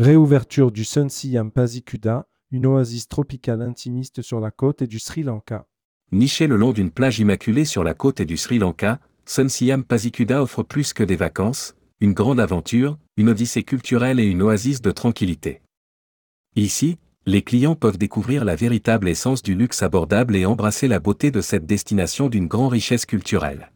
Réouverture du Sun Siam Pasikuda, une oasis tropicale intimiste sur la côte et du Sri Lanka. Niché le long d'une plage immaculée sur la côte et du Sri Lanka, Sun Siam Pasikuda offre plus que des vacances, une grande aventure, une odyssée culturelle et une oasis de tranquillité. Ici, les clients peuvent découvrir la véritable essence du luxe abordable et embrasser la beauté de cette destination d'une grande richesse culturelle.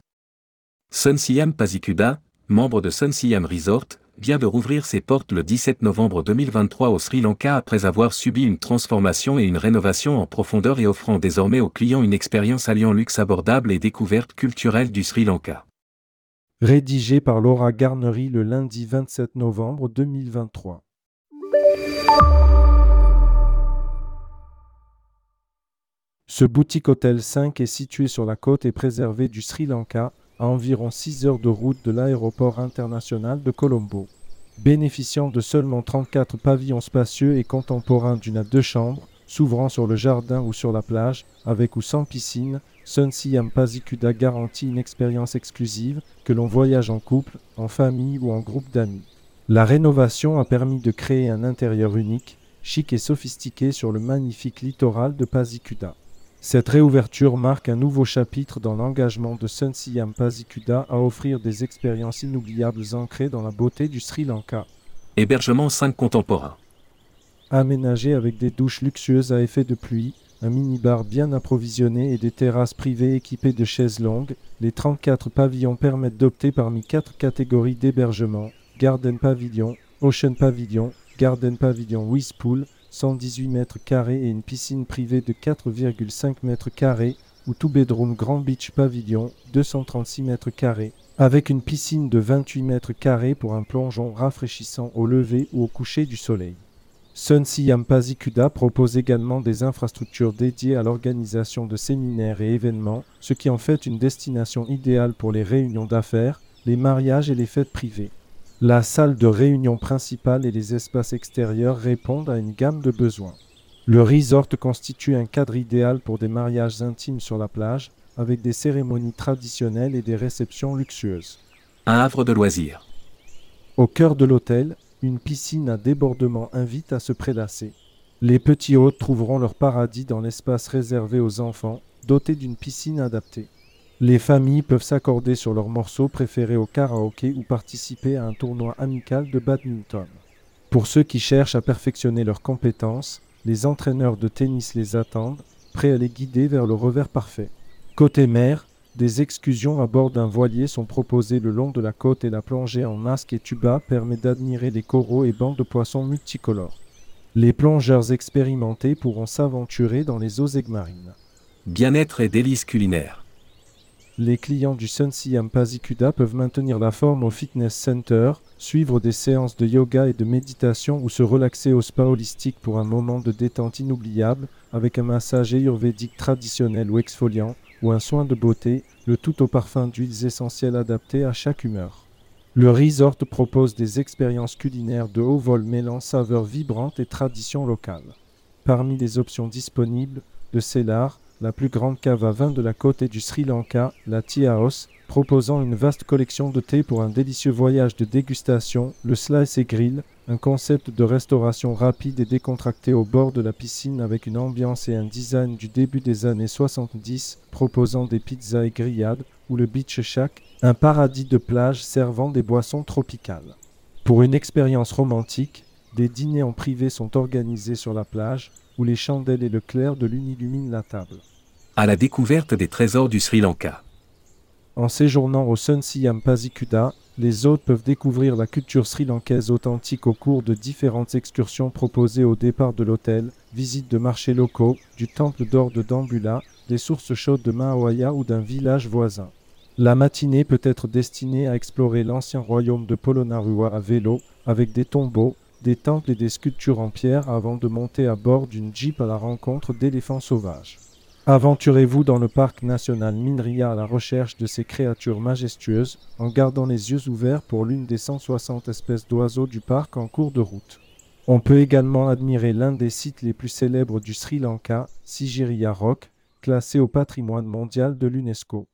Sun Siam Pasikuda, membre de Sun Siam Resort, vient de rouvrir ses portes le 17 novembre 2023 au Sri Lanka après avoir subi une transformation et une rénovation en profondeur et offrant désormais aux clients une expérience alliant luxe abordable et découverte culturelle du Sri Lanka. Rédigé par Laura Garnery le lundi 27 novembre 2023. Ce boutique hôtel 5 est situé sur la côte et préservé du Sri Lanka, à environ 6 heures de route de l'aéroport international de Colombo. Bénéficiant de seulement 34 pavillons spacieux et contemporains d'une à deux chambres, s'ouvrant sur le jardin ou sur la plage, avec ou sans piscine, Sun Siam Pasikuda garantit une expérience exclusive que l'on voyage en couple, en famille ou en groupe d'amis. La rénovation a permis de créer un intérieur unique, chic et sophistiqué sur le magnifique littoral de Pasikuda. Cette réouverture marque un nouveau chapitre dans l'engagement de Sun Siam Pasikuda à offrir des expériences inoubliables ancrées dans la beauté du Sri Lanka. Hébergement 5 contemporain. Aménagé avec des douches luxueuses à effet de pluie, un minibar bien approvisionné et des terrasses privées équipées de chaises longues, les 34 pavillons permettent d'opter parmi quatre catégories d'hébergement Garden Pavilion, Ocean Pavilion, Garden Pavilion with Pool, 118 mètres carrés et une piscine privée de 4,5 mètres carrés ou Two Bedroom Grand Beach Pavilion, 236 mètres carrés, avec une piscine de 28 mètres carrés pour un plongeon rafraîchissant au lever ou au coucher du soleil. Sun Siam propose également des infrastructures dédiées à l'organisation de séminaires et événements, ce qui en fait une destination idéale pour les réunions d'affaires, les mariages et les fêtes privées. La salle de réunion principale et les espaces extérieurs répondent à une gamme de besoins. Le resort constitue un cadre idéal pour des mariages intimes sur la plage, avec des cérémonies traditionnelles et des réceptions luxueuses. Un havre de loisirs. Au cœur de l'hôtel, une piscine à débordement invite à se prélasser. Les petits hôtes trouveront leur paradis dans l'espace réservé aux enfants, doté d'une piscine adaptée. Les familles peuvent s'accorder sur leurs morceaux préférés au karaoké ou participer à un tournoi amical de badminton. Pour ceux qui cherchent à perfectionner leurs compétences, les entraîneurs de tennis les attendent, prêts à les guider vers le revers parfait. Côté mer, des excursions à bord d'un voilier sont proposées le long de la côte et la plongée en masque et tuba permet d'admirer les coraux et bancs de poissons multicolores. Les plongeurs expérimentés pourront s'aventurer dans les eaux marines. Bien-être et délices culinaires. Les clients du Sun Siam Pasikuda peuvent maintenir la forme au fitness center, suivre des séances de yoga et de méditation ou se relaxer au spa holistique pour un moment de détente inoubliable avec un massage ayurvédique traditionnel ou exfoliant ou un soin de beauté, le tout au parfum d'huiles essentielles adaptées à chaque humeur. Le resort propose des expériences culinaires de haut vol mêlant saveurs vibrantes et traditions locales. Parmi les options disponibles, le Cellar, la plus grande cave à vin de la côte du Sri Lanka, la Tea House, proposant une vaste collection de thé pour un délicieux voyage de dégustation, le Slice et Grill, un concept de restauration rapide et décontracté au bord de la piscine avec une ambiance et un design du début des années 70 proposant des pizzas et grillades, ou le Beach Shack, un paradis de plage servant des boissons tropicales. Pour une expérience romantique, des dîners en privé sont organisés sur la plage, où les chandelles et le clair de lune illuminent la table à la découverte des trésors du Sri Lanka. En séjournant au Sun Siam Pasikuda, les hôtes peuvent découvrir la culture sri-lankaise authentique au cours de différentes excursions proposées au départ de l'hôtel, visite de marchés locaux, du temple d'or de Dambula, des sources chaudes de Mahawaya ou d'un village voisin. La matinée peut être destinée à explorer l'ancien royaume de Polonnaruwa à vélo, avec des tombeaux, des temples et des sculptures en pierre avant de monter à bord d'une jeep à la rencontre d'éléphants sauvages. Aventurez-vous dans le parc national Minria à la recherche de ces créatures majestueuses en gardant les yeux ouverts pour l'une des 160 espèces d'oiseaux du parc en cours de route. On peut également admirer l'un des sites les plus célèbres du Sri Lanka, Sigiriya Rock, classé au patrimoine mondial de l'UNESCO.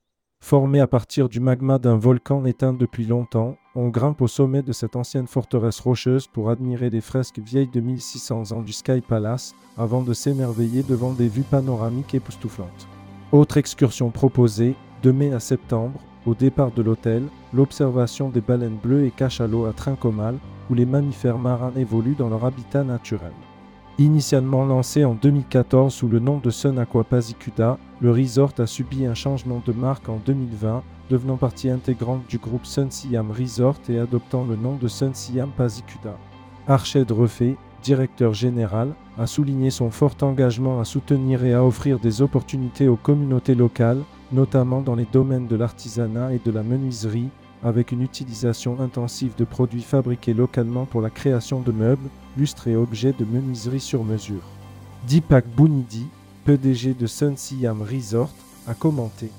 Formé à partir du magma d'un volcan éteint depuis longtemps, On grimpe au sommet de cette ancienne forteresse rocheuse pour admirer les fresques vieilles de 1600 ans du Sky Palace avant de s'émerveiller devant des vues panoramiques époustouflantes. Autre excursion proposée, de mai à septembre, au départ de l'hôtel, l'observation des baleines bleues et cachalots à Trincomal, où les mammifères marins évoluent dans leur habitat naturel. Initialement lancé en 2014 sous le nom de Sun Aqua Pasicuda, le resort a subi un changement de marque en 2020, devenant partie intégrante du groupe Sun Siam Resort et adoptant le nom de Sun Siam Pasicuda. Arched Refait, directeur général, a souligné son fort engagement à soutenir et à offrir des opportunités aux communautés locales, notamment dans les domaines de l'artisanat et de la menuiserie, avec une utilisation intensive de produits fabriqués localement pour la création de meubles, lustres et objets de menuiserie sur mesure. Deepak Bunidi, PDG de Sun Siam Resort, a commenté.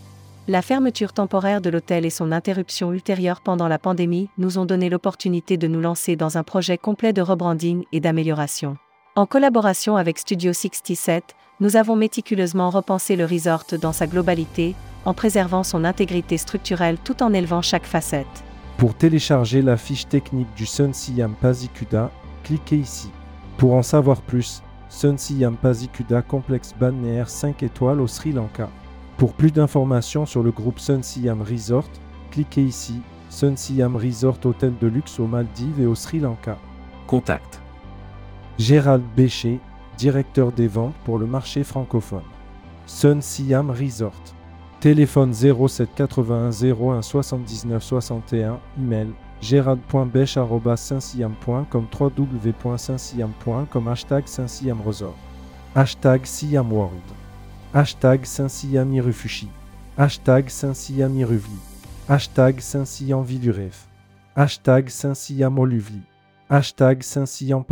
La fermeture temporaire de l'hôtel et son interruption ultérieure pendant la pandémie nous ont donné l'opportunité de nous lancer dans un projet complet de rebranding et d'amélioration. En collaboration avec Studio 67, nous avons méticuleusement repensé le resort dans sa globalité, en préservant son intégrité structurelle tout en élevant chaque facette. Pour télécharger la fiche technique du Sun Siam Pasikuda, cliquez ici. Pour en savoir plus, Sun Siam Pasikuda complexe balnéaire 5 étoiles au Sri Lanka. Pour plus d'informations sur le groupe Sun Siam Resort, cliquez ici. Sun Siam Resort hôtel de luxe aux Maldives et au Sri Lanka. Contact. Gérald Bécher, directeur des ventes pour le marché francophone. Sun Siam Resort. Téléphone 07 81 01 79 61, email gérald.bech.saint-siam.com www.saint-siam.com hashtag Saint-Siam Resort. Hashtag Siam World. Hashtag Saint-Siam Irufushi. Hashtag Saint-Siam. Hashtag Saint-Siam. Hashtag Saint-Siam. Hashtag Saint-Siam.